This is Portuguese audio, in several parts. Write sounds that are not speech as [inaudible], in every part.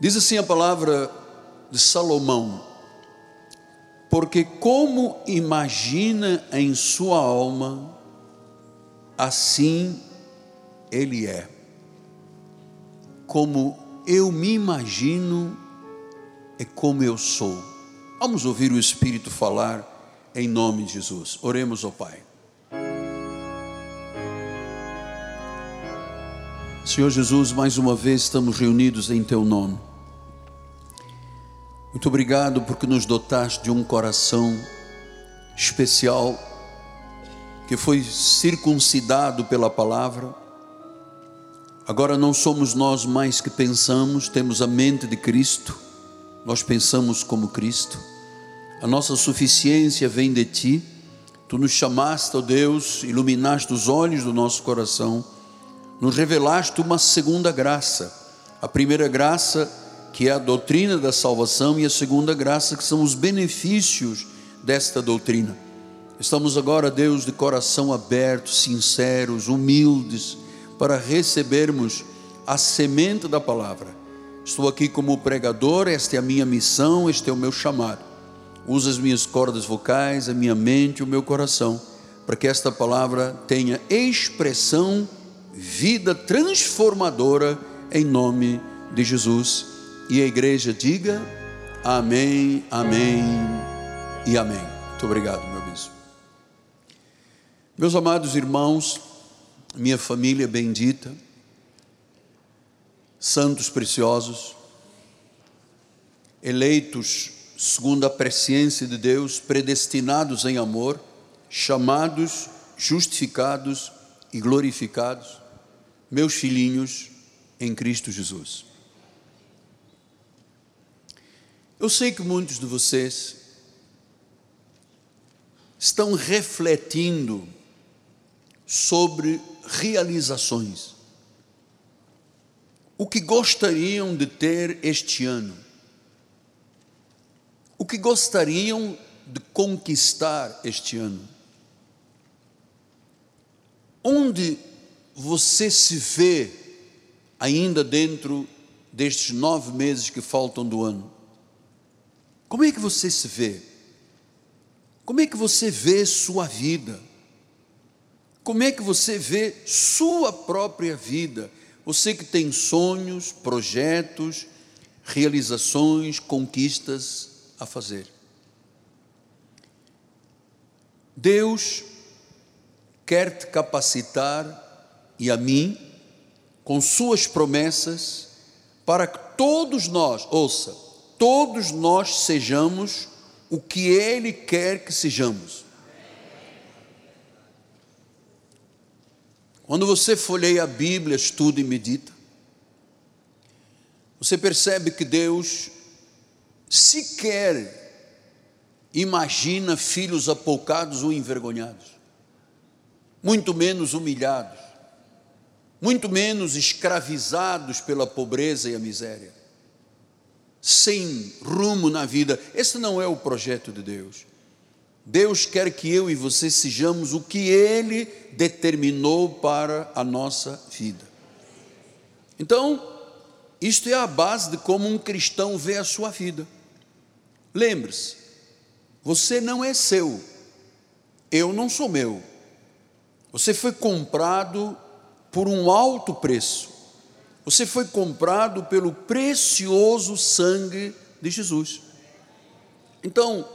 Diz assim a palavra de Salomão: Porque como imagina em sua alma, assim ele é. Como eu me imagino, é como eu sou. Vamos ouvir o Espírito falar em nome de Jesus. Oremos ao Pai. Senhor Jesus, mais uma vez estamos reunidos em Teu nome. Muito obrigado porque nos dotaste de um coração especial que foi circuncidado pela palavra. Agora não somos nós mais que pensamos, temos a mente de Cristo, nós pensamos como Cristo. A nossa suficiência vem de Ti. Tu nos chamaste, ó Deus, iluminaste os olhos do nosso coração nos revelaste uma segunda graça. A primeira graça, que é a doutrina da salvação, e a segunda graça, que são os benefícios desta doutrina. Estamos agora, Deus, de coração aberto, sinceros, humildes, para recebermos a semente da palavra. Estou aqui como pregador, esta é a minha missão, este é o meu chamado. Usa as minhas cordas vocais, a minha mente, o meu coração, para que esta palavra tenha expressão vida transformadora em nome de Jesus. E a igreja diga amém, amém e amém. Muito obrigado, meu bispo. Meus amados irmãos, minha família bendita, santos preciosos, eleitos segundo a presciência de Deus, predestinados em amor, chamados, justificados e glorificados meus filhinhos em Cristo Jesus. Eu sei que muitos de vocês estão refletindo sobre realizações. O que gostariam de ter este ano? O que gostariam de conquistar este ano? Onde você se vê ainda dentro destes nove meses que faltam do ano? Como é que você se vê? Como é que você vê sua vida? Como é que você vê sua própria vida? Você que tem sonhos, projetos, realizações, conquistas a fazer. Deus quer te capacitar e a mim, com suas promessas, para que todos nós, ouça, todos nós sejamos o que Ele quer que sejamos. Quando você folheia a Bíblia, estuda e medita, você percebe que Deus sequer imagina filhos apoucados ou envergonhados, muito menos humilhados muito menos escravizados pela pobreza e a miséria, sem rumo na vida. Esse não é o projeto de Deus. Deus quer que eu e você sejamos o que Ele determinou para a nossa vida. Então, isto é a base de como um cristão vê a sua vida. Lembre-se, você não é seu, eu não sou meu. Você foi comprado por um alto preço. Você foi comprado pelo precioso sangue de Jesus. Então,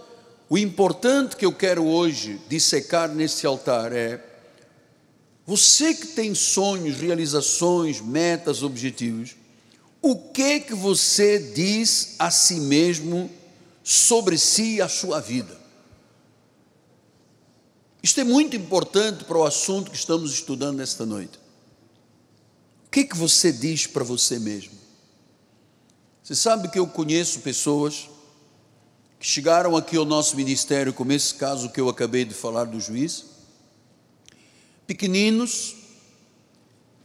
o importante que eu quero hoje dissecar nesse altar é: você que tem sonhos, realizações, metas, objetivos, o que que você diz a si mesmo sobre si e a sua vida? Isto é muito importante para o assunto que estamos estudando esta noite que, que você diz para você mesmo? Você sabe que eu conheço pessoas que chegaram aqui ao nosso ministério, como esse caso que eu acabei de falar do juiz, pequeninos,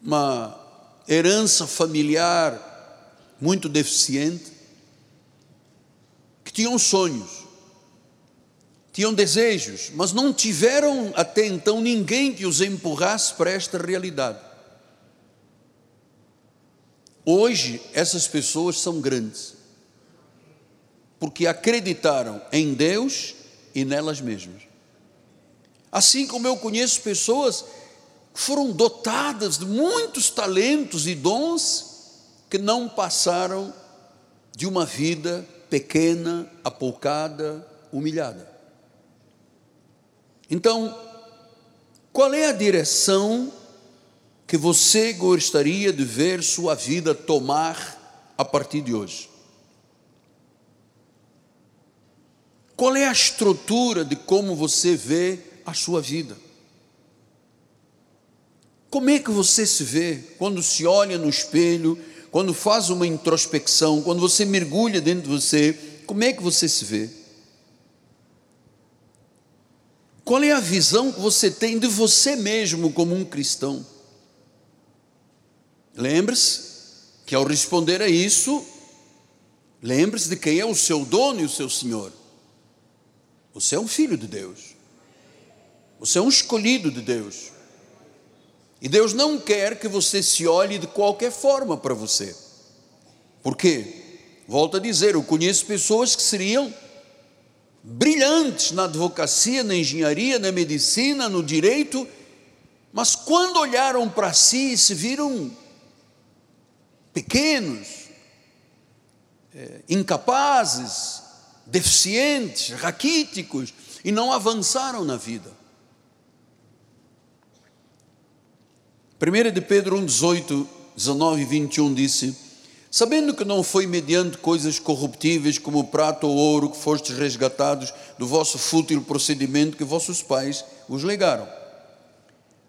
uma herança familiar muito deficiente, que tinham sonhos, tinham desejos, mas não tiveram até então ninguém que os empurrasse para esta realidade. Hoje, essas pessoas são grandes, porque acreditaram em Deus e nelas mesmas. Assim como eu conheço pessoas que foram dotadas de muitos talentos e dons que não passaram de uma vida pequena, apoucada, humilhada. Então, qual é a direção que você gostaria de ver sua vida tomar a partir de hoje? Qual é a estrutura de como você vê a sua vida? Como é que você se vê quando se olha no espelho, quando faz uma introspecção, quando você mergulha dentro de você? Como é que você se vê? Qual é a visão que você tem de você mesmo como um cristão? Lembre-se que ao responder a isso, lembre-se de quem é o seu dono e o seu Senhor. Você é um filho de Deus. Você é um escolhido de Deus. E Deus não quer que você se olhe de qualquer forma para você. Por quê? Volto a dizer, eu conheço pessoas que seriam brilhantes na advocacia, na engenharia, na medicina, no direito, mas quando olharam para si se viram pequenos, é, incapazes, deficientes, raquíticos, e não avançaram na vida. 1 de Pedro 1, 18, 19 e 21 disse: Sabendo que não foi mediante coisas corruptíveis como prata ou ouro que fostes resgatados do vosso fútil procedimento que vossos pais vos legaram,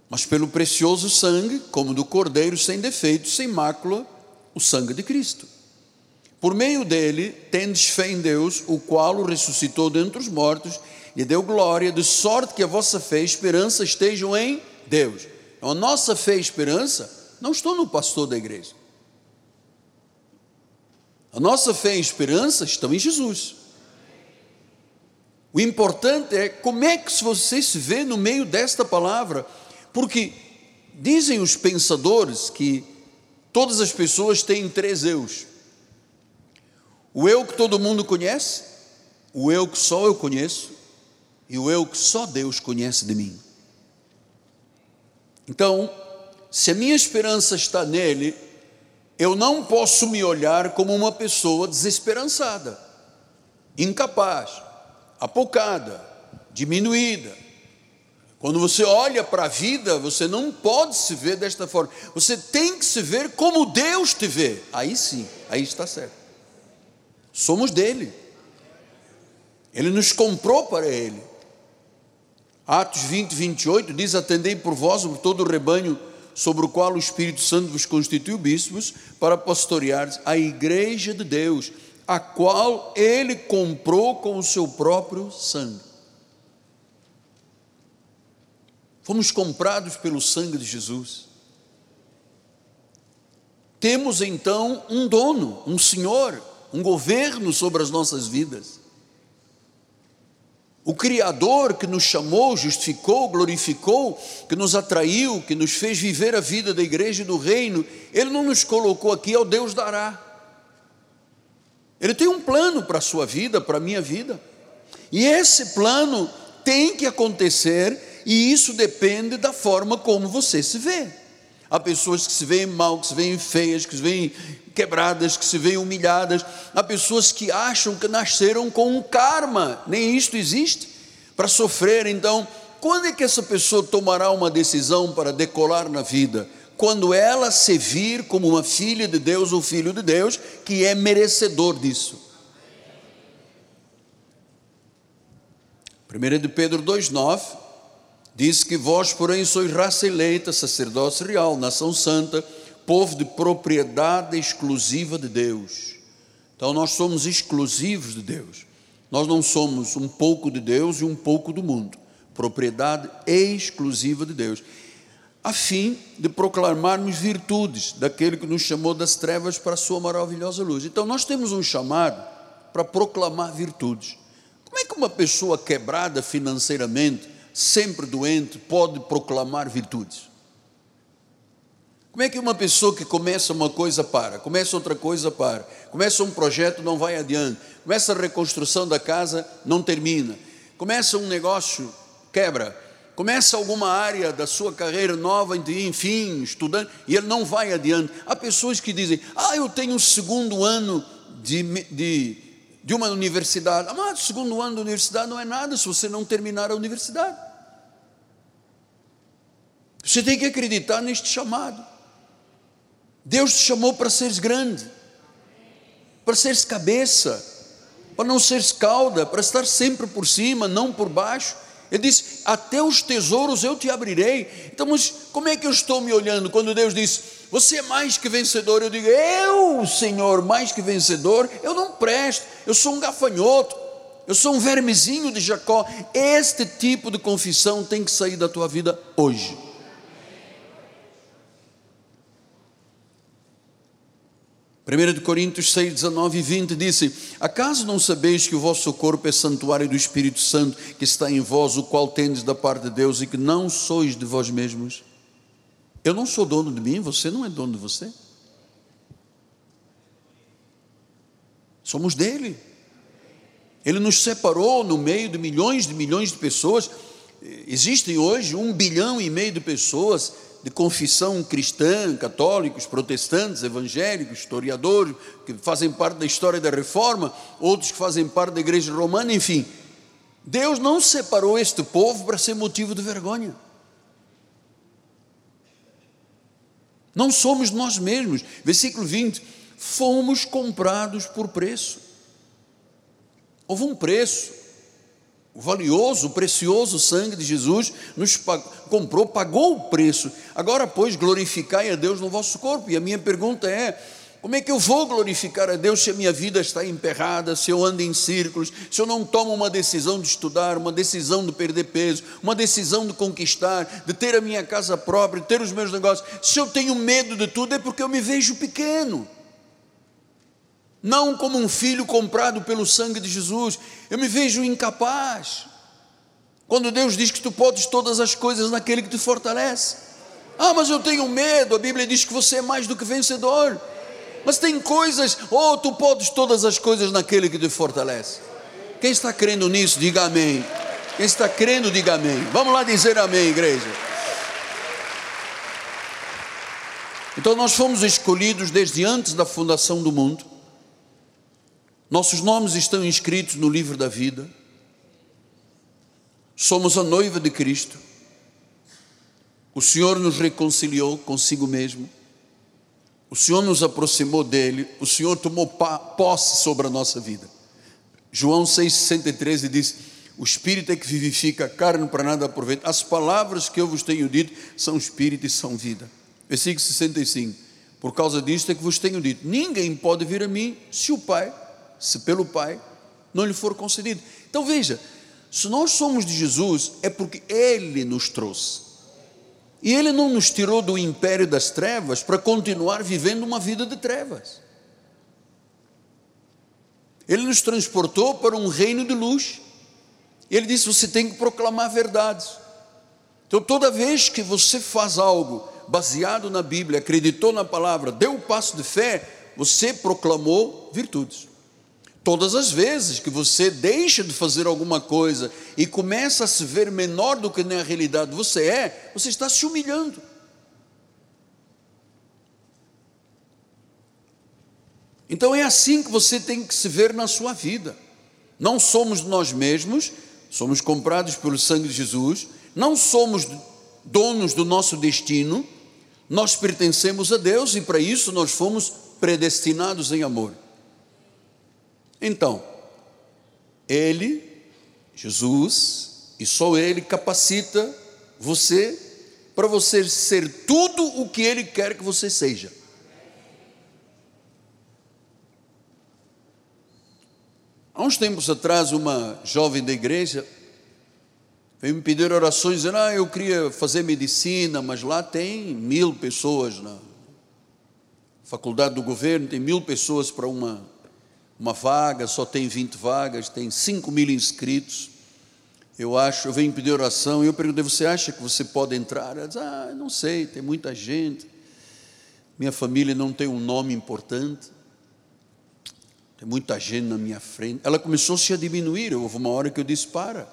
mas pelo precioso sangue, como do cordeiro sem defeito, sem mácula, o sangue de Cristo. Por meio dele, tendes fé em Deus, o qual o ressuscitou dentre os mortos e deu glória, de sorte que a vossa fé e esperança estejam em Deus. Então, a nossa fé e esperança não estão no pastor da igreja. A nossa fé e esperança estão em Jesus. O importante é como é que você se vê no meio desta palavra, porque dizem os pensadores que todas as pessoas têm três eus: o eu que todo mundo conhece, o eu que só eu conheço e o eu que só Deus conhece de mim. Então, se a minha esperança está nele, eu não posso me olhar como uma pessoa desesperançada, incapaz, apocada, diminuída. Quando você olha para a vida, você não pode se ver desta forma. Você tem que se ver como Deus te vê. Aí sim, aí está certo. Somos dele. Ele nos comprou para ele. Atos 20, 28 diz: Atendei por vós, por todo o rebanho sobre o qual o Espírito Santo vos constituiu bispos, para pastorear a igreja de Deus, a qual ele comprou com o seu próprio sangue. Fomos comprados pelo sangue de Jesus. Temos então um dono, um senhor, um governo sobre as nossas vidas. O Criador que nos chamou, justificou, glorificou, que nos atraiu, que nos fez viver a vida da igreja e do reino, Ele não nos colocou aqui ao Deus dará. Ele tem um plano para a sua vida, para a minha vida. E esse plano tem que acontecer, e isso depende da forma como você se vê. Há pessoas que se veem mal, que se veem feias, que se veem quebradas, que se veem humilhadas. Há pessoas que acham que nasceram com um karma, nem isto existe, para sofrer. Então, quando é que essa pessoa tomará uma decisão para decolar na vida? Quando ela se vir como uma filha de Deus ou filho de Deus, que é merecedor disso. 1 de Pedro 2,9 diz que vós, porém, sois raça eleita, sacerdócio real, nação santa, povo de propriedade exclusiva de Deus. Então nós somos exclusivos de Deus. Nós não somos um pouco de Deus e um pouco do mundo. Propriedade exclusiva de Deus. A fim de proclamarmos virtudes daquele que nos chamou das trevas para a sua maravilhosa luz. Então nós temos um chamado para proclamar virtudes. Como é que uma pessoa quebrada financeiramente, sempre doente, pode proclamar virtudes? Como é que uma pessoa que começa uma coisa para, começa outra coisa para, começa um projeto, não vai adiante, começa a reconstrução da casa, não termina, começa um negócio, quebra, começa alguma área da sua carreira nova, enfim, estudando, e ele não vai adiante. Há pessoas que dizem, ah, eu tenho o segundo ano de, de, de uma universidade. Amado, segundo ano da universidade não é nada se você não terminar a universidade. Você tem que acreditar neste chamado. Deus te chamou para seres grande, para seres cabeça, para não seres cauda, para estar sempre por cima, não por baixo. Ele disse: Até os tesouros eu te abrirei. Então, mas como é que eu estou me olhando quando Deus diz: Você é mais que vencedor? Eu digo: Eu, Senhor, mais que vencedor, eu não presto, eu sou um gafanhoto, eu sou um vermezinho de Jacó. Este tipo de confissão tem que sair da tua vida hoje. 1 Coríntios 6, 19 e 20 disse: Acaso não sabeis que o vosso corpo é santuário do Espírito Santo que está em vós, o qual tendes da parte de Deus e que não sois de vós mesmos? Eu não sou dono de mim, você não é dono de você. Somos dele. Ele nos separou no meio de milhões de milhões de pessoas. Existem hoje um bilhão e meio de pessoas de confissão cristã, católicos, protestantes, evangélicos, historiadores, que fazem parte da história da reforma, outros que fazem parte da igreja romana, enfim. Deus não separou este povo para ser motivo de vergonha. Não somos nós mesmos. Versículo 20: fomos comprados por preço. Houve um preço o valioso, o precioso sangue de Jesus nos pagou, comprou, pagou o preço. Agora, pois, glorificai a Deus no vosso corpo. E a minha pergunta é: como é que eu vou glorificar a Deus se a minha vida está emperrada, se eu ando em círculos, se eu não tomo uma decisão de estudar, uma decisão de perder peso, uma decisão de conquistar, de ter a minha casa própria, de ter os meus negócios? Se eu tenho medo de tudo, é porque eu me vejo pequeno não como um filho comprado pelo sangue de Jesus. Eu me vejo incapaz. Quando Deus diz que tu podes todas as coisas naquele que te fortalece. Ah, mas eu tenho medo. A Bíblia diz que você é mais do que vencedor. Mas tem coisas, oh, tu podes todas as coisas naquele que te fortalece. Quem está crendo nisso, diga amém. Quem está crendo, diga amém. Vamos lá dizer amém, igreja. Então nós fomos escolhidos desde antes da fundação do mundo nossos nomes estão inscritos no livro da vida. Somos a noiva de Cristo. O Senhor nos reconciliou consigo mesmo. O Senhor nos aproximou dele. O Senhor tomou posse sobre a nossa vida. João 6,63 diz: O Espírito é que vivifica a carne para nada aproveita. As palavras que eu vos tenho dito são Espírito e são vida. Versículo 65. Por causa disto é que vos tenho dito: Ninguém pode vir a mim se o Pai se pelo Pai não lhe for concedido. Então veja, se nós somos de Jesus, é porque Ele nos trouxe. E Ele não nos tirou do império das trevas para continuar vivendo uma vida de trevas. Ele nos transportou para um reino de luz. Ele disse: você tem que proclamar verdades. Então, toda vez que você faz algo baseado na Bíblia, acreditou na palavra, deu o um passo de fé, você proclamou virtudes. Todas as vezes que você deixa de fazer alguma coisa e começa a se ver menor do que na realidade você é, você está se humilhando. Então é assim que você tem que se ver na sua vida. Não somos nós mesmos, somos comprados pelo sangue de Jesus, não somos donos do nosso destino, nós pertencemos a Deus e para isso nós fomos predestinados em amor. Então, Ele, Jesus, e só Ele capacita você para você ser tudo o que Ele quer que você seja. Há uns tempos atrás, uma jovem da igreja veio me pedir orações, dizendo: Ah, eu queria fazer medicina, mas lá tem mil pessoas na faculdade do governo, tem mil pessoas para uma uma vaga, só tem 20 vagas, tem 5 mil inscritos. Eu acho, eu venho pedir oração e eu perguntei: você acha que você pode entrar? Ela diz: ah, não sei, tem muita gente. minha família não tem um nome importante, tem muita gente na minha frente. Ela começou-se a diminuir. Houve uma hora que eu disse: para,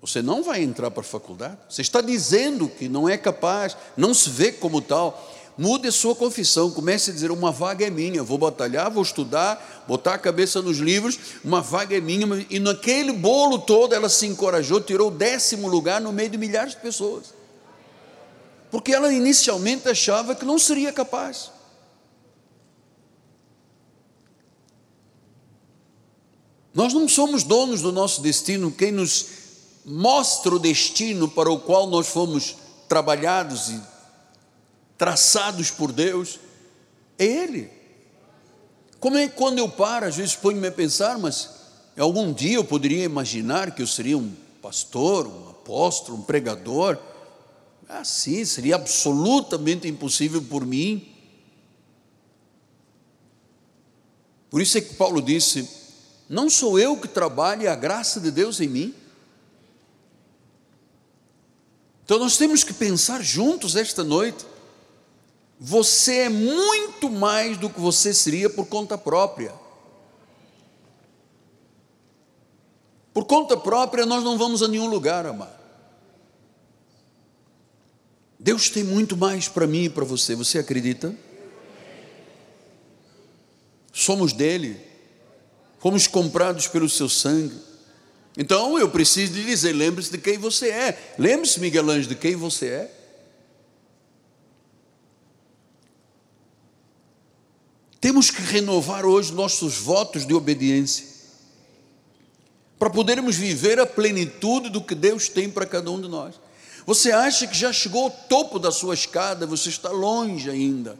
você não vai entrar para a faculdade. Você está dizendo que não é capaz, não se vê como tal. Mude a sua confissão, comece a dizer: uma vaga é minha, vou batalhar, vou estudar, botar a cabeça nos livros, uma vaga é minha. E naquele bolo todo ela se encorajou, tirou o décimo lugar no meio de milhares de pessoas. Porque ela inicialmente achava que não seria capaz. Nós não somos donos do nosso destino, quem nos mostra o destino para o qual nós fomos trabalhados e traçados por Deus, é Ele. Como é que quando eu paro, às vezes ponho-me a pensar, mas algum dia eu poderia imaginar que eu seria um pastor, um apóstolo, um pregador. Assim, seria absolutamente impossível por mim. Por isso é que Paulo disse: Não sou eu que trabalho, é a graça de Deus em mim. Então nós temos que pensar juntos esta noite você é muito mais do que você seria por conta própria. Por conta própria, nós não vamos a nenhum lugar, amado. Deus tem muito mais para mim e para você, você acredita? Somos dele, fomos comprados pelo seu sangue. Então eu preciso lhe dizer: lembre-se de quem você é. Lembre-se, Miguel Anjo, de quem você é. Temos que renovar hoje nossos votos de obediência, para podermos viver a plenitude do que Deus tem para cada um de nós. Você acha que já chegou ao topo da sua escada, você está longe ainda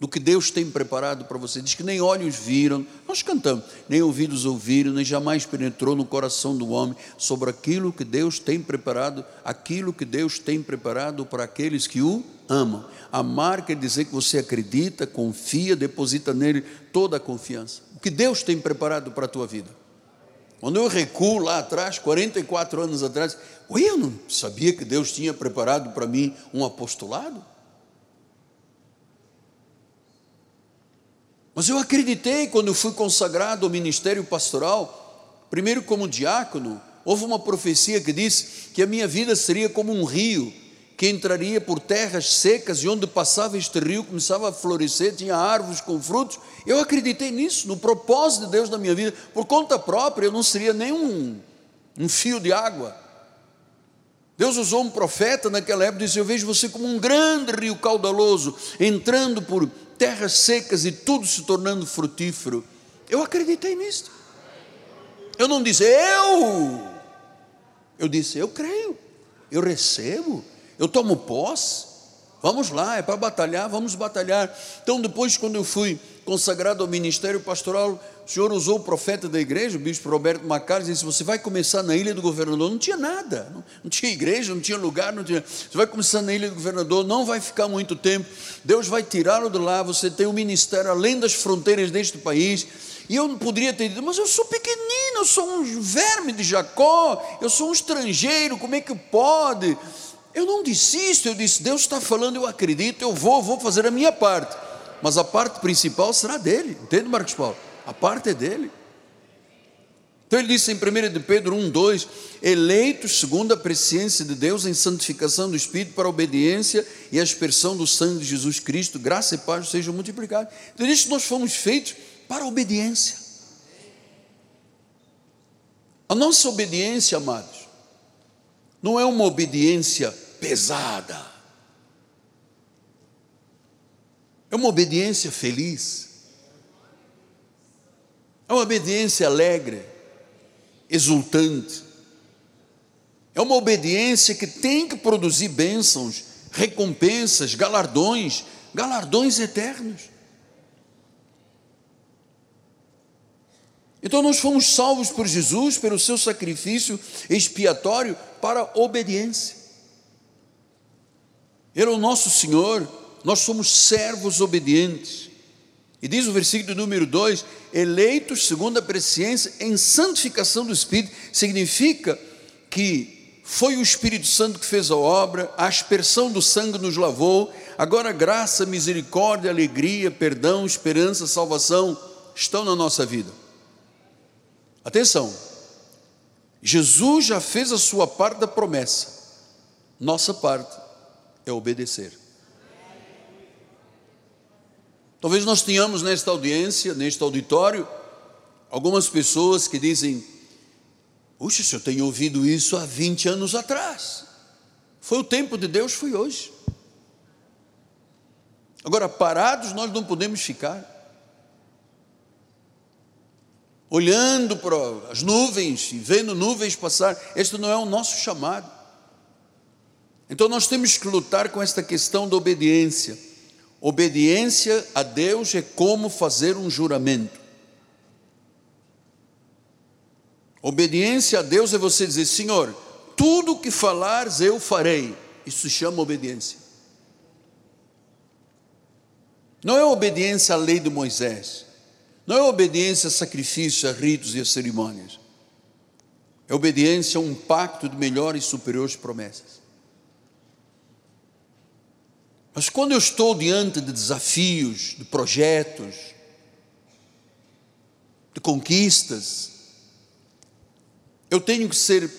do que Deus tem preparado para você. Diz que nem olhos viram, nós cantamos, nem ouvidos ouviram, nem jamais penetrou no coração do homem sobre aquilo que Deus tem preparado, aquilo que Deus tem preparado para aqueles que o amam. Amar quer dizer que você acredita, confia, deposita nele toda a confiança. O que Deus tem preparado para a tua vida. Quando eu recuo lá atrás, 44 anos atrás, eu não sabia que Deus tinha preparado para mim um apostolado. Mas eu acreditei quando fui consagrado ao ministério pastoral, primeiro como diácono, houve uma profecia que disse que a minha vida seria como um rio que entraria por terras secas e onde passava este rio começava a florescer, tinha árvores com frutos. Eu acreditei nisso, no propósito de Deus na minha vida. Por conta própria, eu não seria nem um, fio de água. Deus usou um profeta naquela época e disse: Eu vejo você como um grande rio caudaloso, entrando por terras secas e tudo se tornando frutífero. Eu acreditei nisso. Eu não disse eu, eu disse eu creio, eu recebo, eu tomo posse. Vamos lá, é para batalhar, vamos batalhar. Então, depois, quando eu fui consagrado ao ministério pastoral, o senhor usou o profeta da igreja, o bispo Roberto Macari, e disse: Você vai começar na ilha do governador. Não tinha nada, não, não, tinha igreja, não tinha lugar, não tinha. Você vai começar na ilha do governador, não vai ficar muito tempo. Deus vai tirá-lo de lá. Você tem um ministério além das fronteiras deste país. E eu poderia ter dito, mas eu sou pequenino, eu sou um verme de Jacó, eu sou um estrangeiro, como é que pode? Eu não disse isso, eu disse: Deus está falando, eu acredito, eu vou, vou fazer a minha parte. Mas a parte principal será dele, entende, Marcos Paulo? A parte é dele. Então ele disse em 1 de Pedro 1, 2: eleitos segundo a presciência de Deus em santificação do Espírito para a obediência e a expressão do sangue de Jesus Cristo, graça e paz sejam multiplicados. Então ele disse nós fomos feitos para a obediência. A nossa obediência, amados, não é uma obediência pesada, é uma obediência feliz. É uma obediência alegre, exultante. É uma obediência que tem que produzir bênçãos, recompensas, galardões, galardões eternos. Então nós fomos salvos por Jesus, pelo seu sacrifício expiatório para obediência. É o nosso Senhor, nós somos servos obedientes. E diz o versículo número 2: eleitos segundo a presciência em santificação do Espírito, significa que foi o Espírito Santo que fez a obra, a aspersão do sangue nos lavou, Agora, graça, misericórdia, alegria, perdão, esperança, salvação estão na nossa vida. Atenção, Jesus já fez a sua parte da promessa, nossa parte é obedecer. Talvez nós tenhamos nesta audiência, neste auditório, algumas pessoas que dizem: Puxa, se eu tenho ouvido isso há 20 anos atrás. Foi o tempo de Deus, foi hoje. Agora, parados nós não podemos ficar. Olhando para as nuvens e vendo nuvens passar, este não é o nosso chamado. Então nós temos que lutar com esta questão da obediência. Obediência a Deus é como fazer um juramento. Obediência a Deus é você dizer: Senhor, tudo que falares eu farei. Isso se chama obediência. Não é obediência à lei de Moisés. Não é obediência a sacrifícios, a ritos e a cerimônias. É obediência a um pacto de melhores e superiores promessas. Mas quando eu estou diante de desafios, de projetos, de conquistas, eu tenho que ser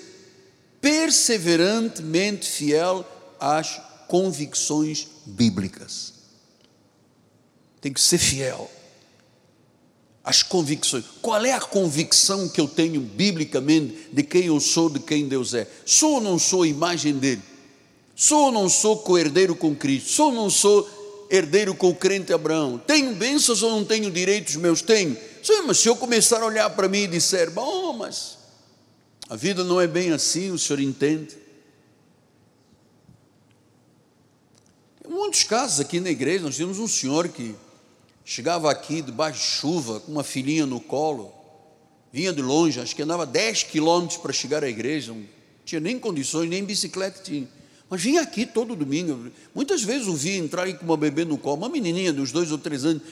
perseverantemente fiel às convicções bíblicas. Tem que ser fiel às convicções. Qual é a convicção que eu tenho biblicamente de quem eu sou, de quem Deus é? Sou ou não sou a imagem dele? Sou ou não sou co-herdeiro com Cristo? Sou ou não sou herdeiro com o crente Abraão? Tenho bênçãos ou não tenho direitos meus? Tenho. Sim, mas se eu começar a olhar para mim e disser, bom, mas a vida não é bem assim, o senhor entende? Tem muitos casos aqui na igreja, nós temos um senhor que chegava aqui debaixo de chuva, com uma filhinha no colo, vinha de longe, acho que andava 10 quilômetros para chegar à igreja, não tinha nem condições, nem bicicleta tinha. Mas vinha aqui todo domingo. Muitas vezes o vi entrar com uma bebê no colo, uma menininha uns dois ou três anos,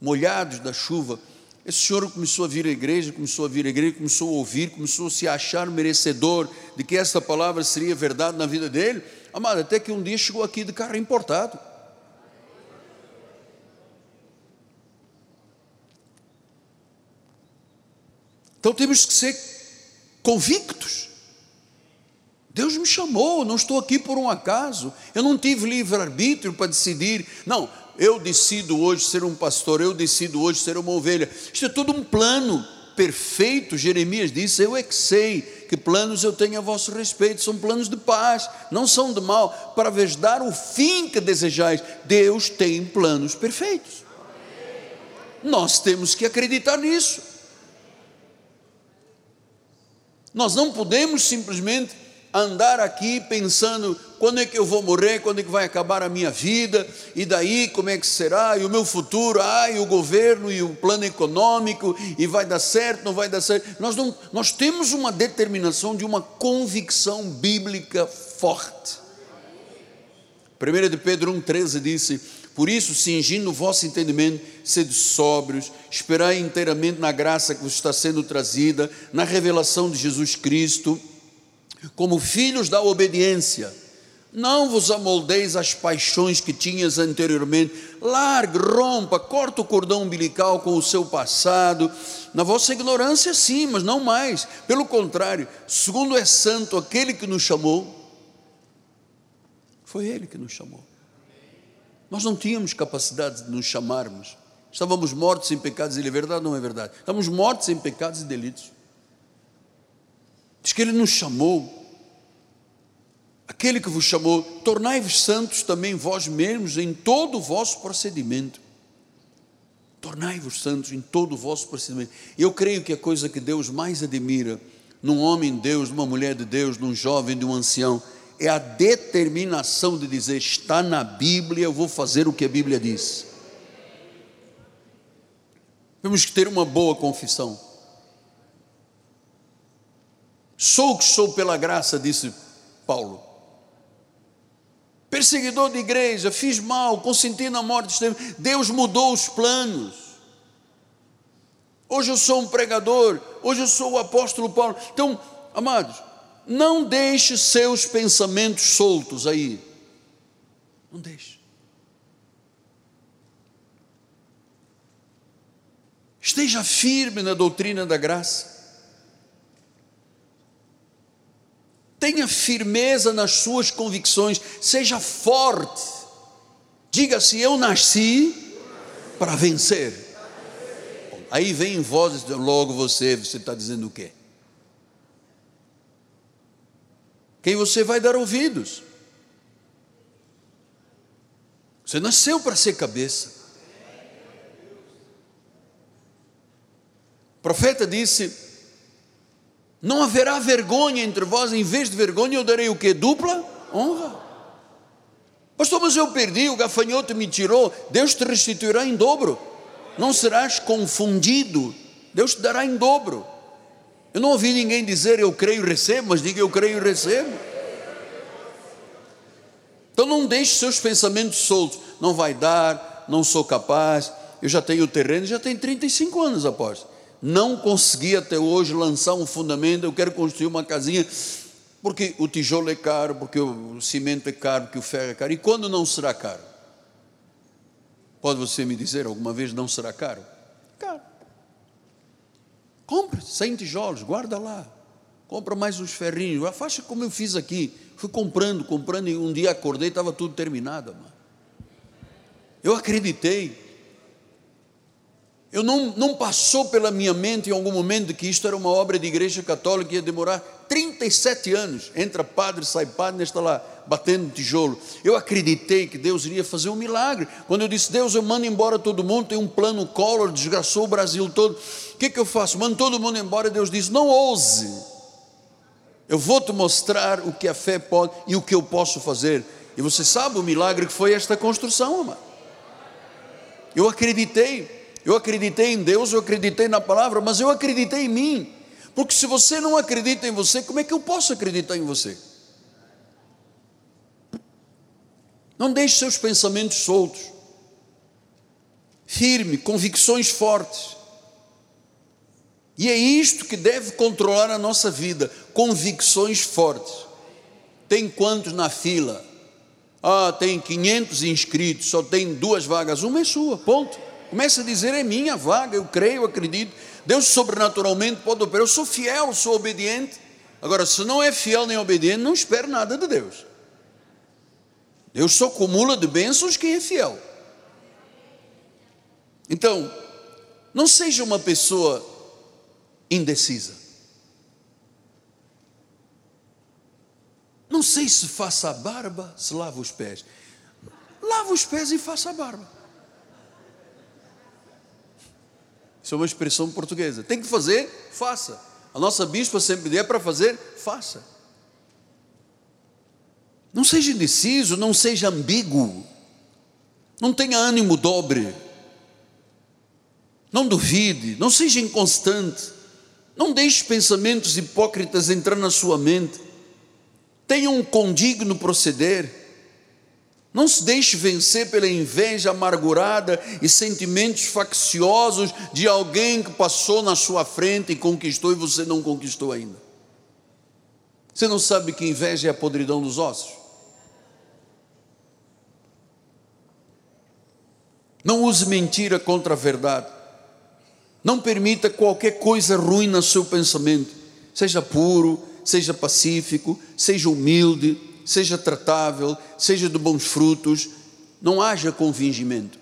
molhados da chuva. Esse senhor começou a vir à igreja, começou a vir à igreja, começou a ouvir, começou a se achar merecedor de que essa palavra seria verdade na vida dele. Amado, até que um dia chegou aqui de carro importado. Então temos que ser convictos. Deus me chamou, não estou aqui por um acaso. Eu não tive livre-arbítrio para decidir. Não, eu decido hoje ser um pastor, eu decido hoje ser uma ovelha. Isto é todo um plano perfeito. Jeremias disse: Eu é que sei que planos eu tenho a vosso respeito, são planos de paz, não são de mal, para vos dar o fim que desejais. Deus tem planos perfeitos. Nós temos que acreditar nisso. Nós não podemos simplesmente andar aqui pensando quando é que eu vou morrer, quando é que vai acabar a minha vida, e daí como é que será, e o meu futuro, ah, e o governo, e o plano econômico, e vai dar certo, não vai dar certo. Nós, não, nós temos uma determinação de uma convicção bíblica forte. 1 de Pedro 1,13 disse: Por isso, cingindo o vosso entendimento, sede sóbrios, esperai inteiramente na graça que vos está sendo trazida, na revelação de Jesus Cristo como filhos da obediência. Não vos amoldeis às paixões que tinhas anteriormente. Largue, rompa, corta o cordão umbilical com o seu passado. Na vossa ignorância, sim, mas não mais. Pelo contrário, segundo é santo aquele que nos chamou, foi ele que nos chamou. Nós não tínhamos capacidade de nos chamarmos. Estávamos mortos em pecados, e verdade ou não é verdade? Estávamos mortos em pecados e delitos. Diz que Ele nos chamou. Aquele que vos chamou, tornai-vos santos também vós mesmos em todo o vosso procedimento. Tornai-vos santos em todo o vosso procedimento. Eu creio que a coisa que Deus mais admira num homem de Deus, numa mulher de Deus, num jovem, de um ancião, é a determinação de dizer: está na Bíblia, eu vou fazer o que a Bíblia diz. Temos que ter uma boa confissão. Sou o que sou pela graça, disse Paulo. Perseguidor de igreja, fiz mal, consenti na morte. Deus mudou os planos. Hoje eu sou um pregador, hoje eu sou o apóstolo Paulo. Então, amados, não deixe seus pensamentos soltos aí. Não deixe. Esteja firme na doutrina da graça. Tenha firmeza nas suas convicções, seja forte. Diga-se: Eu nasci para vencer. Aí vem vozes, logo você, você está dizendo o quê? Quem você vai dar ouvidos? Você nasceu para ser cabeça. O profeta disse: Não haverá vergonha entre vós, em vez de vergonha eu darei o que? Dupla honra. Pastor, mas eu perdi, o gafanhoto me tirou, Deus te restituirá em dobro. Não serás confundido, Deus te dará em dobro. Eu não ouvi ninguém dizer eu creio e recebo, mas diga eu creio e recebo. Então não deixe seus pensamentos soltos. Não vai dar, não sou capaz. Eu já tenho o terreno, já tenho 35 anos após. Não consegui até hoje lançar um fundamento. Eu quero construir uma casinha, porque o tijolo é caro, porque o cimento é caro, porque o ferro é caro. E quando não será caro? Pode você me dizer alguma vez não será caro? Caro. Compre 100 tijolos, guarda lá. Compra mais uns ferrinhos. Faça como eu fiz aqui. Fui comprando, comprando, e um dia acordei e estava tudo terminado. Mano. Eu acreditei. Eu não, não passou pela minha mente em algum momento que isto era uma obra de igreja católica, ia demorar 37 anos. Entra padre, sai padre, está lá batendo tijolo. Eu acreditei que Deus iria fazer um milagre. Quando eu disse, Deus, eu mando embora todo mundo, tem um plano Collor, desgraçou o Brasil todo. O que, que eu faço? Mando todo mundo embora. Deus disse, não ouse. Eu vou te mostrar o que a fé pode e o que eu posso fazer. E você sabe o milagre que foi esta construção, amado. Eu acreditei. Eu acreditei em Deus, eu acreditei na palavra, mas eu acreditei em mim. Porque se você não acredita em você, como é que eu posso acreditar em você? Não deixe seus pensamentos soltos. Firme, convicções fortes. E é isto que deve controlar a nossa vida: convicções fortes. Tem quantos na fila? Ah, tem 500 inscritos, só tem duas vagas, uma é sua, ponto. Começa a dizer: é minha vaga, eu creio, acredito. Deus sobrenaturalmente pode operar. Eu sou fiel, sou obediente. Agora, se não é fiel nem obediente, não espere nada de Deus. Deus só acumula de bênçãos quem é fiel. Então, não seja uma pessoa indecisa. Não sei se faça a barba, se lava os pés. Lava os pés e faça a barba. Isso é uma expressão portuguesa. Tem que fazer, faça. A nossa bispa sempre diz: é para fazer, faça. Não seja indeciso, não seja ambíguo. Não tenha ânimo dobre. Não duvide, não seja inconstante. Não deixe pensamentos hipócritas entrar na sua mente. Tenha um condigno proceder. Não se deixe vencer pela inveja amargurada e sentimentos facciosos de alguém que passou na sua frente e conquistou e você não conquistou ainda. Você não sabe que inveja é a podridão dos ossos? Não use mentira contra a verdade. Não permita qualquer coisa ruim no seu pensamento. Seja puro, seja pacífico, seja humilde seja tratável, seja de bons frutos, não haja convingimento.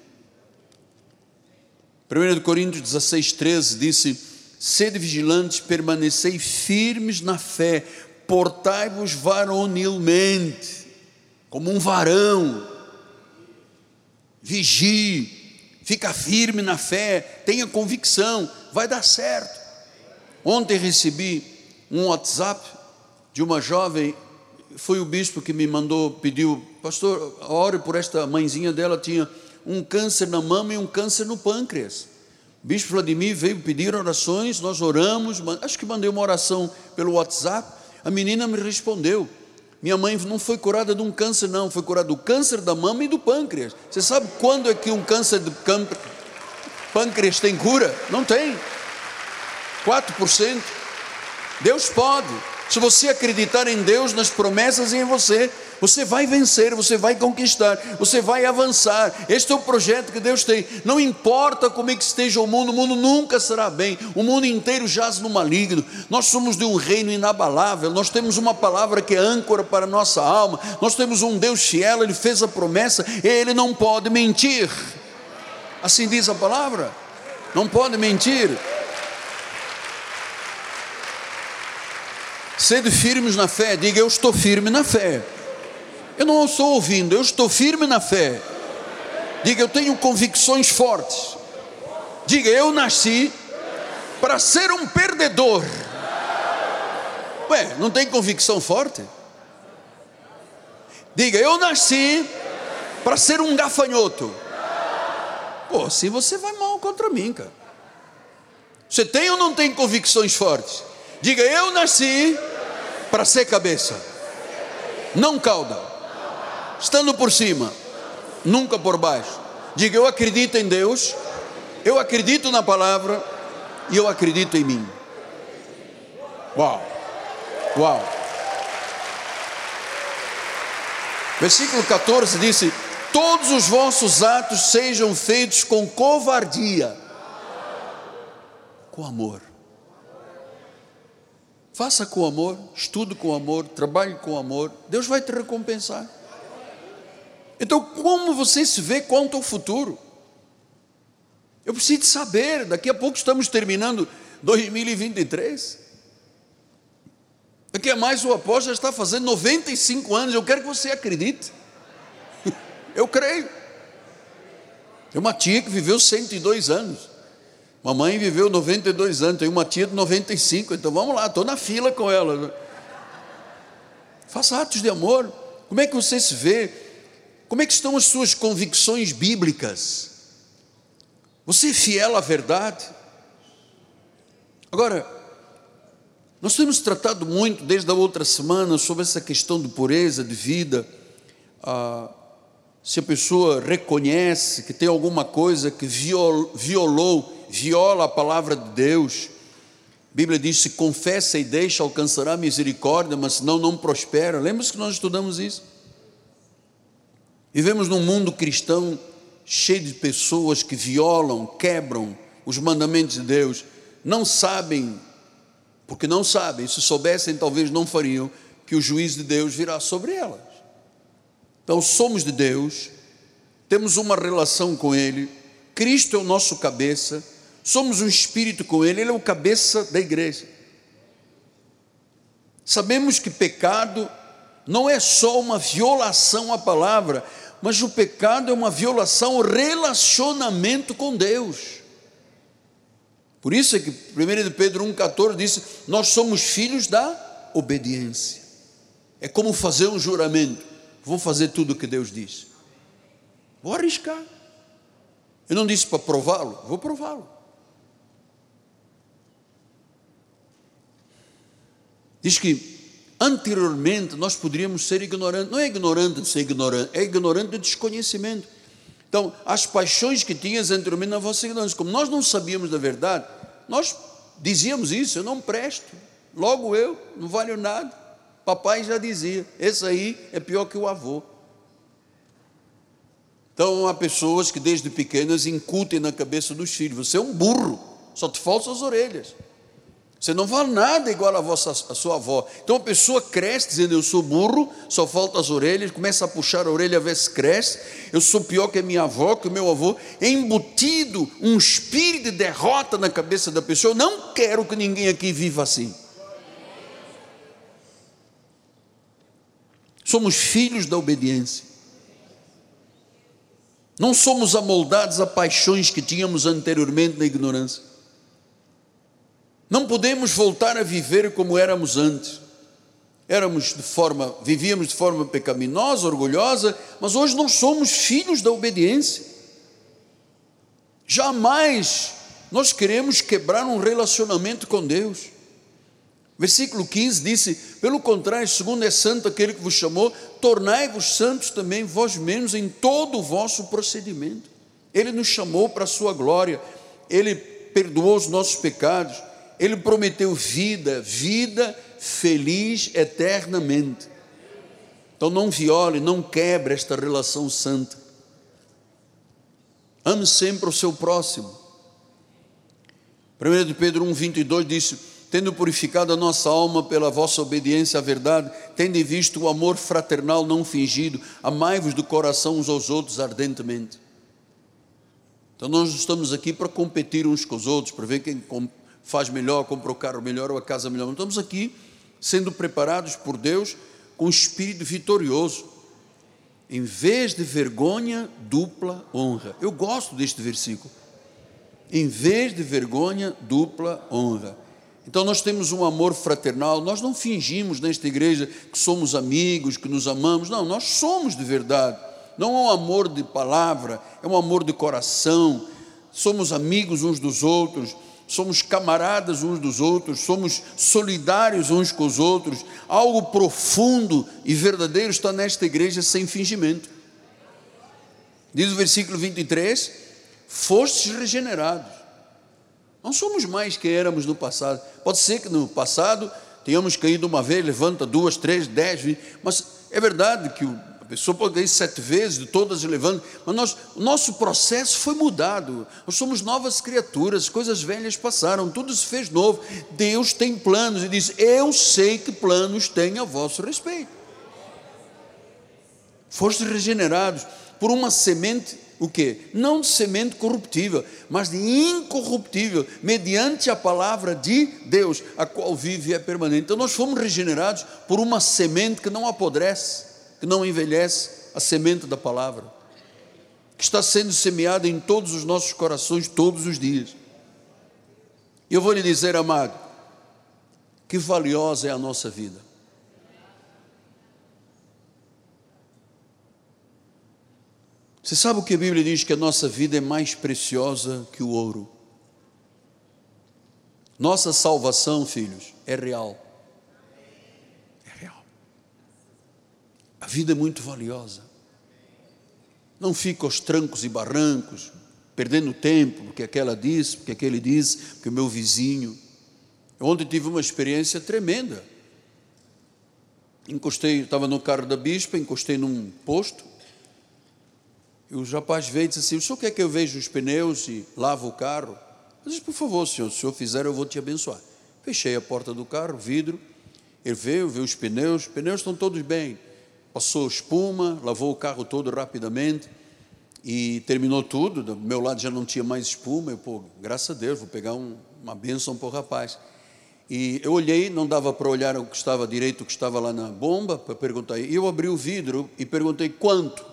1 Coríntios 16, 13 disse: Sede vigilantes, permanecei firmes na fé, portai-vos varonilmente, como um varão, vigie, fica firme na fé, tenha convicção, vai dar certo. Ontem recebi um WhatsApp de uma jovem foi o bispo que me mandou, pediu, pastor, ore por esta mãezinha dela, tinha um câncer na mama e um câncer no pâncreas. O bispo Vladimir veio pedir orações, nós oramos, acho que mandei uma oração pelo WhatsApp, a menina me respondeu. Minha mãe não foi curada de um câncer, não, foi curada do câncer da mama e do pâncreas. Você sabe quando é que um câncer de pâncreas tem cura? Não tem. 4%. Deus pode. Se você acreditar em Deus, nas promessas e em você, Você vai vencer, você vai conquistar, você vai avançar. Este é o projeto que Deus tem. Não importa como é que esteja o mundo, o mundo nunca será bem. O mundo inteiro jaz no maligno. Nós somos de um reino inabalável. Nós temos uma palavra que é âncora para a nossa alma. Nós temos um Deus fiel, ele fez a promessa, ele não pode mentir. Assim diz a palavra. Não pode mentir. Sede firmes na fé, diga eu estou firme na fé. Eu não estou ouvindo, eu estou firme na fé. Diga eu tenho convicções fortes. Diga eu nasci para ser um perdedor. Ué, não tem convicção forte? Diga eu nasci para ser um gafanhoto. Pô, assim você vai mal contra mim, cara. Você tem ou não tem convicções fortes? Diga eu nasci para ser cabeça, não cauda, estando por cima, nunca por baixo. Diga: Eu acredito em Deus, eu acredito na palavra e eu acredito em mim. Uau, uau. Versículo 14 disse: Todos os vossos atos sejam feitos com covardia, com amor. Faça com amor, estude com amor, trabalhe com amor, Deus vai te recompensar. Então, como você se vê quanto ao futuro? Eu preciso saber, daqui a pouco estamos terminando 2023. Daqui a mais o apóstolo já está fazendo 95 anos, eu quero que você acredite. [laughs] Eu creio. Tem uma tia que viveu 102 anos. Mamãe viveu 92 anos, tem uma tia de 95, então vamos lá, estou na fila com ela. Faça atos de amor. Como é que você se vê? Como é que estão as suas convicções bíblicas? Você é fiel à verdade? Agora, nós temos tratado muito desde a outra semana sobre essa questão de pureza de vida. Ah, se a pessoa reconhece que tem alguma coisa que violou viola a palavra de Deus. A Bíblia diz: se confessa e deixa, alcançará misericórdia, mas senão não prospera. Lembra-se que nós estudamos isso? Vivemos num mundo cristão cheio de pessoas que violam, quebram os mandamentos de Deus, não sabem, porque não sabem, se soubessem, talvez não fariam, que o juízo de Deus virá sobre elas. Então, somos de Deus, temos uma relação com Ele, Cristo é o nosso cabeça, somos um espírito com Ele, Ele é o cabeça da igreja. Sabemos que pecado não é só uma violação à palavra, mas o pecado é uma violação ao relacionamento com Deus. Por isso é que 1 Pedro 1,14 diz: Nós somos filhos da obediência. É como fazer um juramento: vou fazer tudo o que Deus diz. Vou arriscar. Eu não disse para prová-lo, vou prová-lo. Diz que anteriormente nós poderíamos ser ignorantes. Não é ignorante de ser ignorante, é ignorante de desconhecimento. Então, as paixões que tinhas anteriormente na vossa ignorância, como nós não sabíamos da verdade, nós dizíamos isso, eu não presto, logo eu, não valho nada. Papai já dizia, esse aí é pior que o avô. Então, há pessoas que desde pequenas incutem na cabeça dos filhos: você é um burro, só te faltam as orelhas. Você não vale nada igual a, vossa, a sua avó. Então a pessoa cresce dizendo: Eu sou burro, só falta as orelhas, começa a puxar a orelha ver se cresce. Eu sou pior que a minha avó, que o meu avô. É embutido um espírito de derrota na cabeça da pessoa. Eu não quero que ninguém aqui viva assim. Somos filhos da obediência. Não somos amoldados a paixões que tínhamos anteriormente na ignorância. Não podemos voltar a viver como éramos antes. Éramos de forma, vivíamos de forma pecaminosa, orgulhosa, mas hoje nós somos filhos da obediência. Jamais nós queremos quebrar um relacionamento com Deus. Versículo 15 disse: Pelo contrário, segundo é santo aquele que vos chamou, tornai-vos santos também vós mesmos em todo o vosso procedimento. Ele nos chamou para a sua glória, ele perdoou os nossos pecados, ele prometeu vida, vida feliz eternamente. Então não viole, não quebre esta relação santa. Ame sempre o seu próximo. 1 de Pedro 1, 22 diz: Tendo purificado a nossa alma pela vossa obediência à verdade, tendo visto o amor fraternal não fingido, amai-vos do coração uns aos outros ardentemente. Então nós estamos aqui para competir uns com os outros, para ver quem faz melhor, compra o carro melhor ou a casa melhor. Não estamos aqui sendo preparados por Deus com espírito vitorioso. Em vez de vergonha, dupla honra. Eu gosto deste versículo. Em vez de vergonha, dupla honra. Então nós temos um amor fraternal, nós não fingimos nesta igreja que somos amigos, que nos amamos, não, nós somos de verdade. Não é um amor de palavra, é um amor de coração. Somos amigos uns dos outros somos camaradas uns dos outros, somos solidários uns com os outros. Algo profundo e verdadeiro está nesta igreja sem fingimento. Diz o versículo 23: Fostes regenerados. Não somos mais que éramos no passado. Pode ser que no passado tenhamos caído uma vez, levanta duas, três, dez, mas é verdade que o pessoa pode cair sete vezes, todas levando, mas nós, o nosso processo foi mudado. Nós somos novas criaturas, coisas velhas passaram, tudo se fez novo. Deus tem planos e diz: Eu sei que planos tem a vosso respeito. Foste regenerados por uma semente, o quê? Não de semente corruptível, mas de incorruptível, mediante a palavra de Deus, a qual vive e é permanente. Então nós fomos regenerados por uma semente que não apodrece que não envelhece, a semente da palavra, que está sendo semeada em todos os nossos corações todos os dias. Eu vou lhe dizer, amado, que valiosa é a nossa vida. Você sabe o que a Bíblia diz que a nossa vida é mais preciosa que o ouro? Nossa salvação, filhos, é real. A vida é muito valiosa. Não fica aos trancos e barrancos, perdendo tempo, porque aquela disse, porque aquele disse, porque o meu vizinho. Eu ontem tive uma experiência tremenda. Encostei, estava no carro da bispa, encostei num posto, e o rapaz veio e disse assim: O senhor quer que eu veja os pneus e lavo o carro? Eu disse: Por favor, senhor, se o senhor fizer, eu vou te abençoar. Fechei a porta do carro, vidro, ele veio, viu os pneus, os pneus estão todos bem passou espuma, lavou o carro todo rapidamente e terminou tudo. Do meu lado já não tinha mais espuma. Eu, pô, graças a Deus, vou pegar um, uma bênção para o rapaz. E eu olhei, não dava para olhar o que estava direito, o que estava lá na bomba, para perguntar. E eu abri o vidro e perguntei quanto.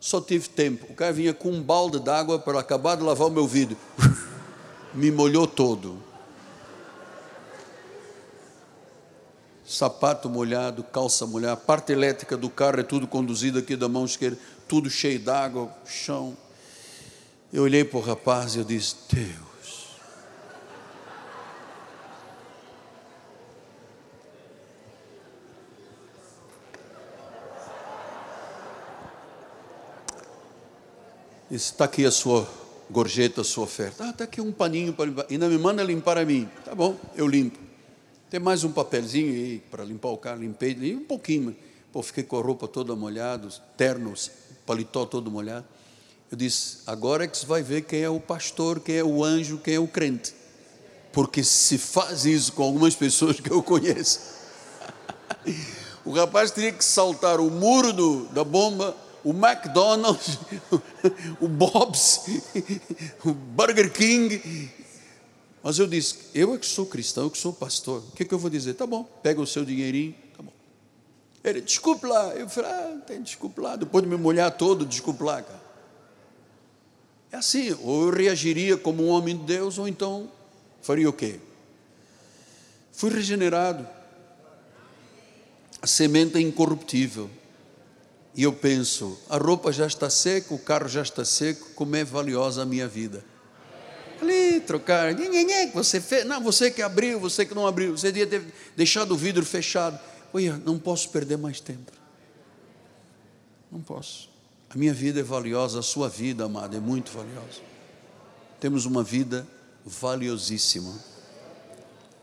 Só tive tempo. O cara vinha com um balde d'água para acabar de lavar o meu vidro. [laughs] Me molhou todo. Sapato molhado, calça molhada, parte elétrica do carro é tudo conduzido aqui da mão esquerda, tudo cheio d'água, chão. Eu olhei para o rapaz e eu disse: Deus. Está aqui a sua gorjeta, a sua oferta. Ah, está aqui um paninho para limpar. Ainda me manda limpar a mim. Tá bom, eu limpo. Tem mais um papelzinho para limpar o carro, limpei, e um pouquinho. Pô, fiquei com a roupa toda molhada, ternos, paletó todo molhado. Eu disse, agora é que você vai ver quem é o pastor, quem é o anjo, quem é o crente. Porque se faz isso com algumas pessoas que eu conheço. [laughs] o rapaz teria que saltar o muro do, da bomba, o McDonald's, [laughs] o Bob's, [laughs] o Burger King mas eu disse, eu é que sou cristão, eu que sou pastor, o que, que eu vou dizer? Tá bom, pega o seu dinheirinho, tá bom. Ele, desculpe lá. Eu falei, ah, tem desculpe lá. Depois de me molhar todo, desculpe lá, cara. É assim, ou eu reagiria como um homem de Deus, ou então faria o quê? Fui regenerado. A semente é incorruptível. E eu penso, a roupa já está seca, o carro já está seco, como é valiosa a minha vida ali trocar. Você fez, não, você que abriu, você que não abriu, você devia ter deixado o vidro fechado. Olha, não posso perder mais tempo. Não posso. A minha vida é valiosa, a sua vida, amada, é muito valiosa. Temos uma vida valiosíssima.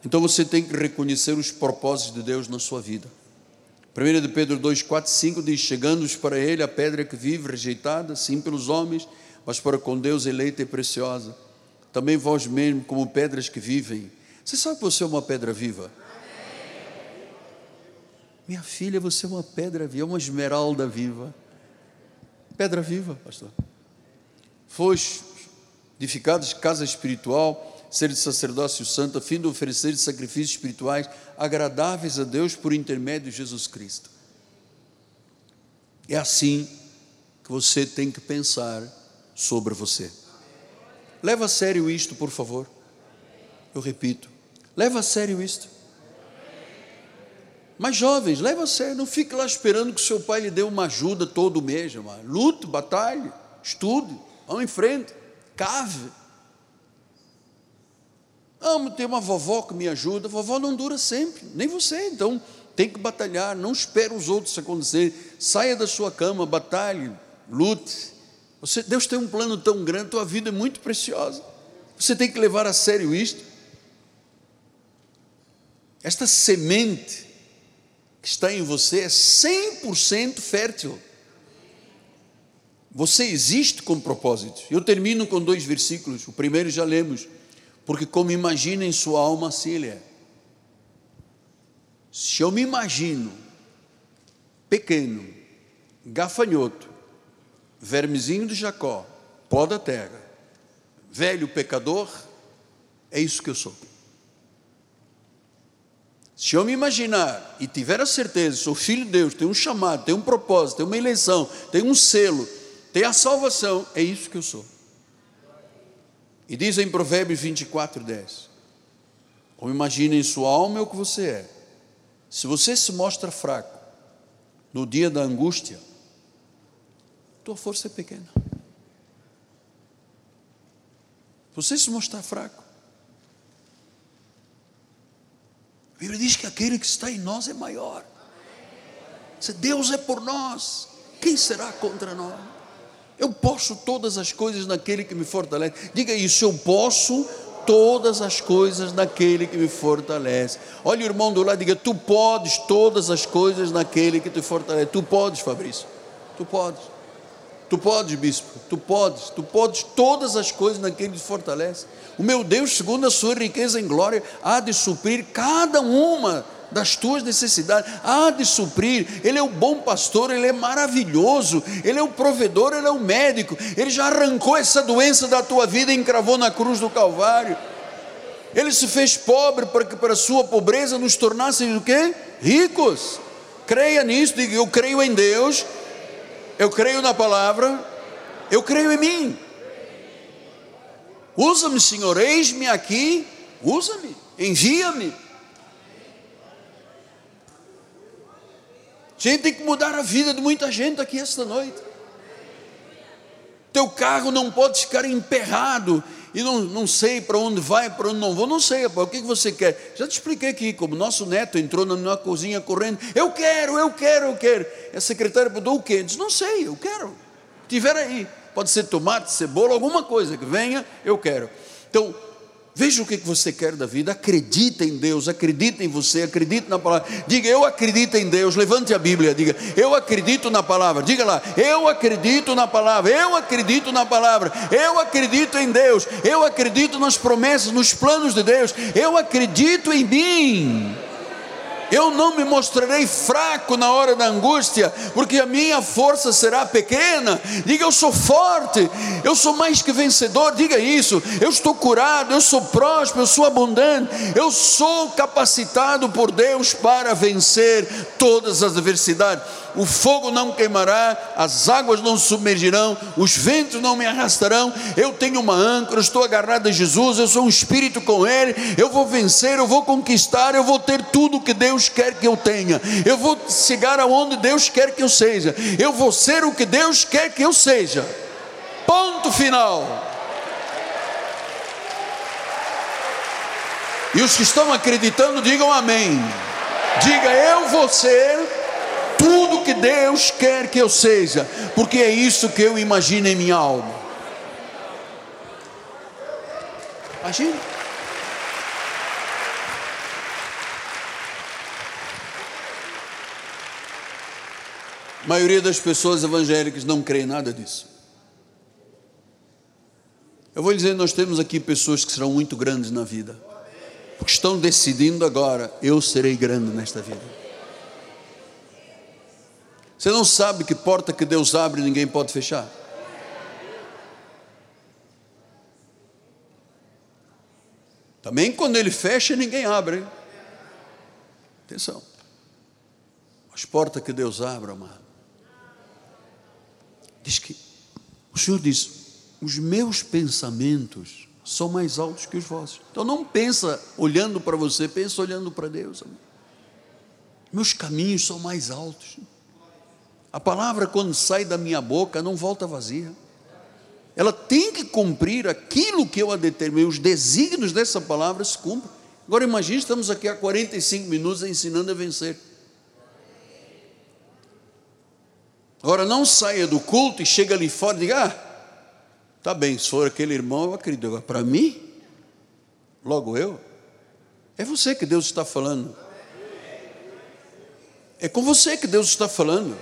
Então você tem que reconhecer os propósitos de Deus na sua vida. 1 de Pedro 2, 4, 5 diz: Chegando-os para ele a pedra que vive, rejeitada, sim pelos homens, mas para com Deus eleita e preciosa. Também vós mesmo, como pedras que vivem. Você sabe que você é uma pedra viva? Minha filha, você é uma pedra viva, uma esmeralda viva. Pedra viva, pastor. Foste edificados casa espiritual, ser de sacerdócio santo, a fim de oferecer sacrifícios espirituais agradáveis a Deus por intermédio de Jesus Cristo. É assim que você tem que pensar sobre você. Leva a sério isto, por favor. Eu repito, leva a sério isto. Mas jovens, leva a sério, não fique lá esperando que seu pai lhe dê uma ajuda todo mês, irmão. Lute, batalhe, estude, vamos em frente, cave. Amo ter uma vovó que me ajuda. Vovó não dura sempre, nem você. Então tem que batalhar. Não espere os outros acontecer. Saia da sua cama, batalhe, lute. Você, Deus tem um plano tão grande, tua vida é muito preciosa. Você tem que levar a sério isto. Esta semente que está em você é 100% fértil. Você existe com propósito. Eu termino com dois versículos. O primeiro já lemos porque como imagina em sua alma, assim ele é. Se eu me imagino pequeno, gafanhoto, vermezinho de Jacó, pó da terra, velho pecador, é isso que eu sou. Se eu me imaginar e tiver a certeza, sou filho de Deus, tenho um chamado, tenho um propósito, tenho uma eleição, tenho um selo, tenho a salvação, é isso que eu sou. E diz em Provérbios 24, 10: Como imagina em sua alma é o que você é. Se você se mostra fraco no dia da angústia, tua força é pequena. Você se mostrar fraco. A Bíblia diz que aquele que está em nós é maior. Se Deus é por nós, quem será contra nós? Eu posso todas as coisas naquele que me fortalece. Diga isso, eu posso todas as coisas naquele que me fortalece. Olha o irmão do lado, diga: Tu podes todas as coisas naquele que te fortalece. Tu podes, Fabrício. Tu podes. Tu podes, bispo. Tu podes. Tu podes todas as coisas naquele que te fortalece. O meu Deus, segundo a sua riqueza em glória, há de suprir cada uma das tuas necessidades, há de suprir. Ele é o bom pastor, ele é maravilhoso, ele é o provedor, ele é o médico. Ele já arrancou essa doença da tua vida e encravou na cruz do Calvário. Ele se fez pobre para que para a sua pobreza nos tornassem o quê? Ricos. Creia nisso, diga, eu creio em Deus, eu creio na palavra, eu creio em mim. Usa-me, Senhor, eis-me aqui, usa-me, envia-me. gente tem que mudar a vida de muita gente aqui esta noite. Teu carro não pode ficar emperrado e não, não sei para onde vai, para onde não vou, não sei, o que, que você quer? Já te expliquei aqui, como nosso neto entrou na minha cozinha correndo, eu quero, eu quero, eu quero. E a secretária perguntou o quê? Diz, não sei, eu quero. Tiver aí, pode ser tomate, cebola, alguma coisa que venha, eu quero. Então, Veja o que você quer da vida, acredita em Deus, acredita em você, acredita na palavra. Diga, eu acredito em Deus, levante a Bíblia, diga, eu acredito na palavra. Diga lá, eu acredito na palavra, eu acredito na palavra, eu acredito em Deus, eu acredito nas promessas, nos planos de Deus, eu acredito em mim eu não me mostrarei fraco na hora da angústia, porque a minha força será pequena. Diga, eu sou forte, eu sou mais que vencedor. Diga isso, eu estou curado, eu sou próspero, eu sou abundante, eu sou capacitado por Deus para vencer todas as adversidades o fogo não queimará, as águas não submergirão, os ventos não me arrastarão. Eu tenho uma âncora, estou agarrado a Jesus, eu sou um espírito com Ele. Eu vou vencer, eu vou conquistar, eu vou ter tudo que Deus quer que eu tenha. Eu vou chegar aonde Deus quer que eu seja. Eu vou ser o que Deus quer que eu seja. Ponto final. E os que estão acreditando, digam amém. Diga, eu vou ser tudo que Deus quer que eu seja, porque é isso que eu imagino em minha alma. Imagina. A maioria das pessoas evangélicas não crê em nada disso. Eu vou dizer, nós temos aqui pessoas que serão muito grandes na vida. Porque estão decidindo agora, eu serei grande nesta vida. Você não sabe que porta que Deus abre ninguém pode fechar. Também quando ele fecha, ninguém abre. Atenção. As portas que Deus abre, amado. Diz que o Senhor diz: os meus pensamentos são mais altos que os vossos. Então não pensa olhando para você, pensa olhando para Deus. Amado. Meus caminhos são mais altos. A palavra, quando sai da minha boca, não volta vazia ela tem que cumprir aquilo que eu a determinei, os desígnios dessa palavra se cumprem. Agora imagine, estamos aqui há 45 minutos ensinando a vencer. Agora não saia do culto e chega ali fora e diga, ah, tá bem, se for aquele irmão, eu acredito. Agora, para mim, logo eu, é você que Deus está falando. É com você que Deus está falando.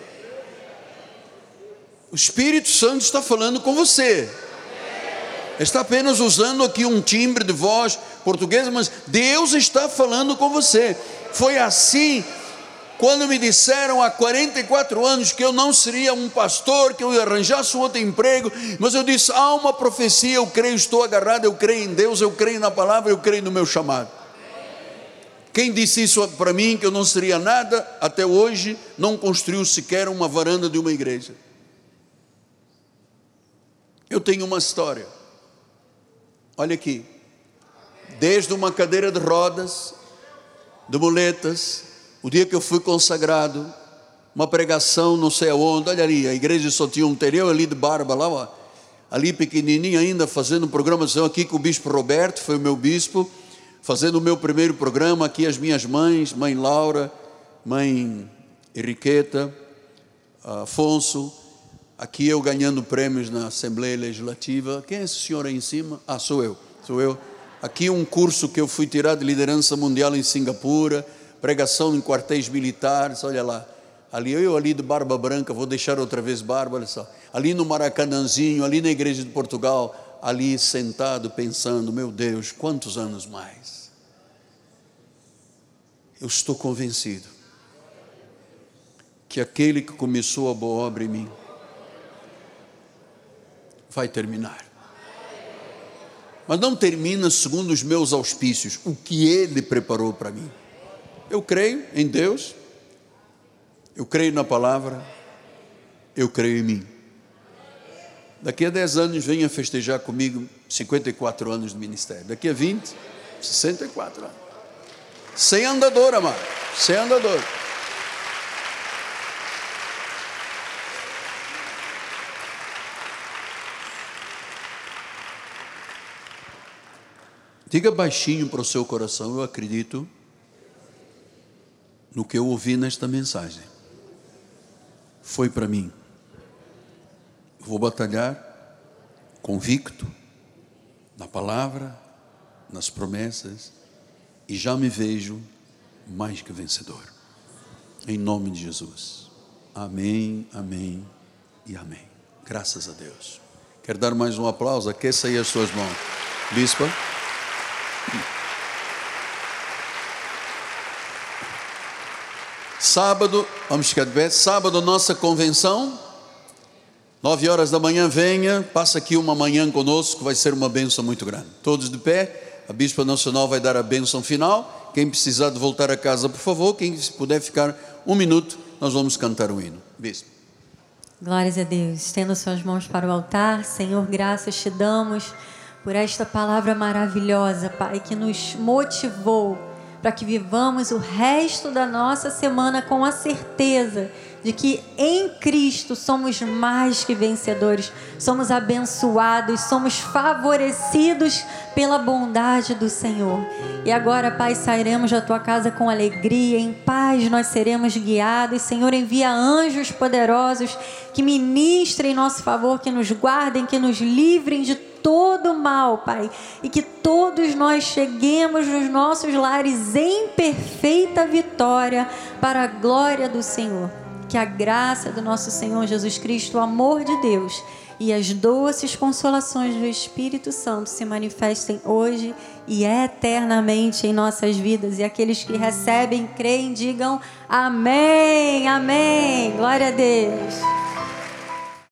O Espírito Santo está falando com você. Está apenas usando aqui um timbre de voz portuguesa, mas Deus está falando com você. Foi assim quando me disseram há 44 anos que eu não seria um pastor, que eu ia arranjar outro emprego, mas eu disse: há uma profecia, eu creio, estou agarrado, eu creio em Deus, eu creio na palavra, eu creio no meu chamado. Quem disse isso para mim, que eu não seria nada, até hoje não construiu sequer uma varanda de uma igreja. Eu tenho uma história. Olha aqui. Desde uma cadeira de rodas, de muletas, o dia que eu fui consagrado, uma pregação não sei aonde, olha ali, a igreja só tinha um terreno ali de barba lá, ó, ali pequenininho ainda, fazendo programação aqui com o bispo Roberto, foi o meu bispo, fazendo o meu primeiro programa, aqui as minhas mães, mãe Laura, mãe Henriqueta, Afonso, Aqui eu ganhando prêmios na Assembleia Legislativa. Quem é esse senhor aí em cima? Ah, sou eu. Sou eu. Aqui um curso que eu fui tirar de liderança mundial em Singapura, pregação em quartéis militares, olha lá. Ali eu ali de barba branca, vou deixar outra vez barba, olha só. Ali no Maracanãzinho, ali na igreja de Portugal, ali sentado pensando, meu Deus, quantos anos mais? Eu estou convencido que aquele que começou a boa obra em mim vai terminar. Mas não termina segundo os meus auspícios, o que Ele preparou para mim. Eu creio em Deus, eu creio na palavra, eu creio em mim. Daqui a 10 anos venha festejar comigo 54 anos de ministério. Daqui a 20, 64 anos. Sem andador, amado. Sem andador. Diga baixinho para o seu coração: Eu acredito no que eu ouvi nesta mensagem. Foi para mim. Vou batalhar convicto na palavra, nas promessas, e já me vejo mais que vencedor. Em nome de Jesus. Amém, amém e amém. Graças a Deus. Quero dar mais um aplauso. Aqueça aí as suas mãos. Bispa. Sábado, vamos ficar de pé. Sábado, nossa convenção. Nove horas da manhã, venha. Passa aqui uma manhã conosco, vai ser uma bênção muito grande. Todos de pé. A Bispa Nacional vai dar a bênção final. Quem precisar de voltar a casa, por favor. Quem puder ficar um minuto, nós vamos cantar um hino. Bispo. Glórias a Deus. Estenda suas mãos para o altar. Senhor, graças te damos por esta palavra maravilhosa, Pai, que nos motivou para que vivamos o resto da nossa semana com a certeza de que em Cristo somos mais que vencedores, somos abençoados, somos favorecidos pela bondade do Senhor. E agora, Pai, sairemos da tua casa com alegria, em paz nós seremos guiados. Senhor, envia anjos poderosos que ministrem em nosso favor, que nos guardem, que nos livrem de todo mal, Pai, e que todos nós cheguemos nos nossos lares em perfeita vitória para a glória do Senhor. Que a graça do nosso Senhor Jesus Cristo, o amor de Deus e as doces consolações do Espírito Santo se manifestem hoje e eternamente em nossas vidas. E aqueles que recebem, creem, digam amém, amém. Glória a Deus.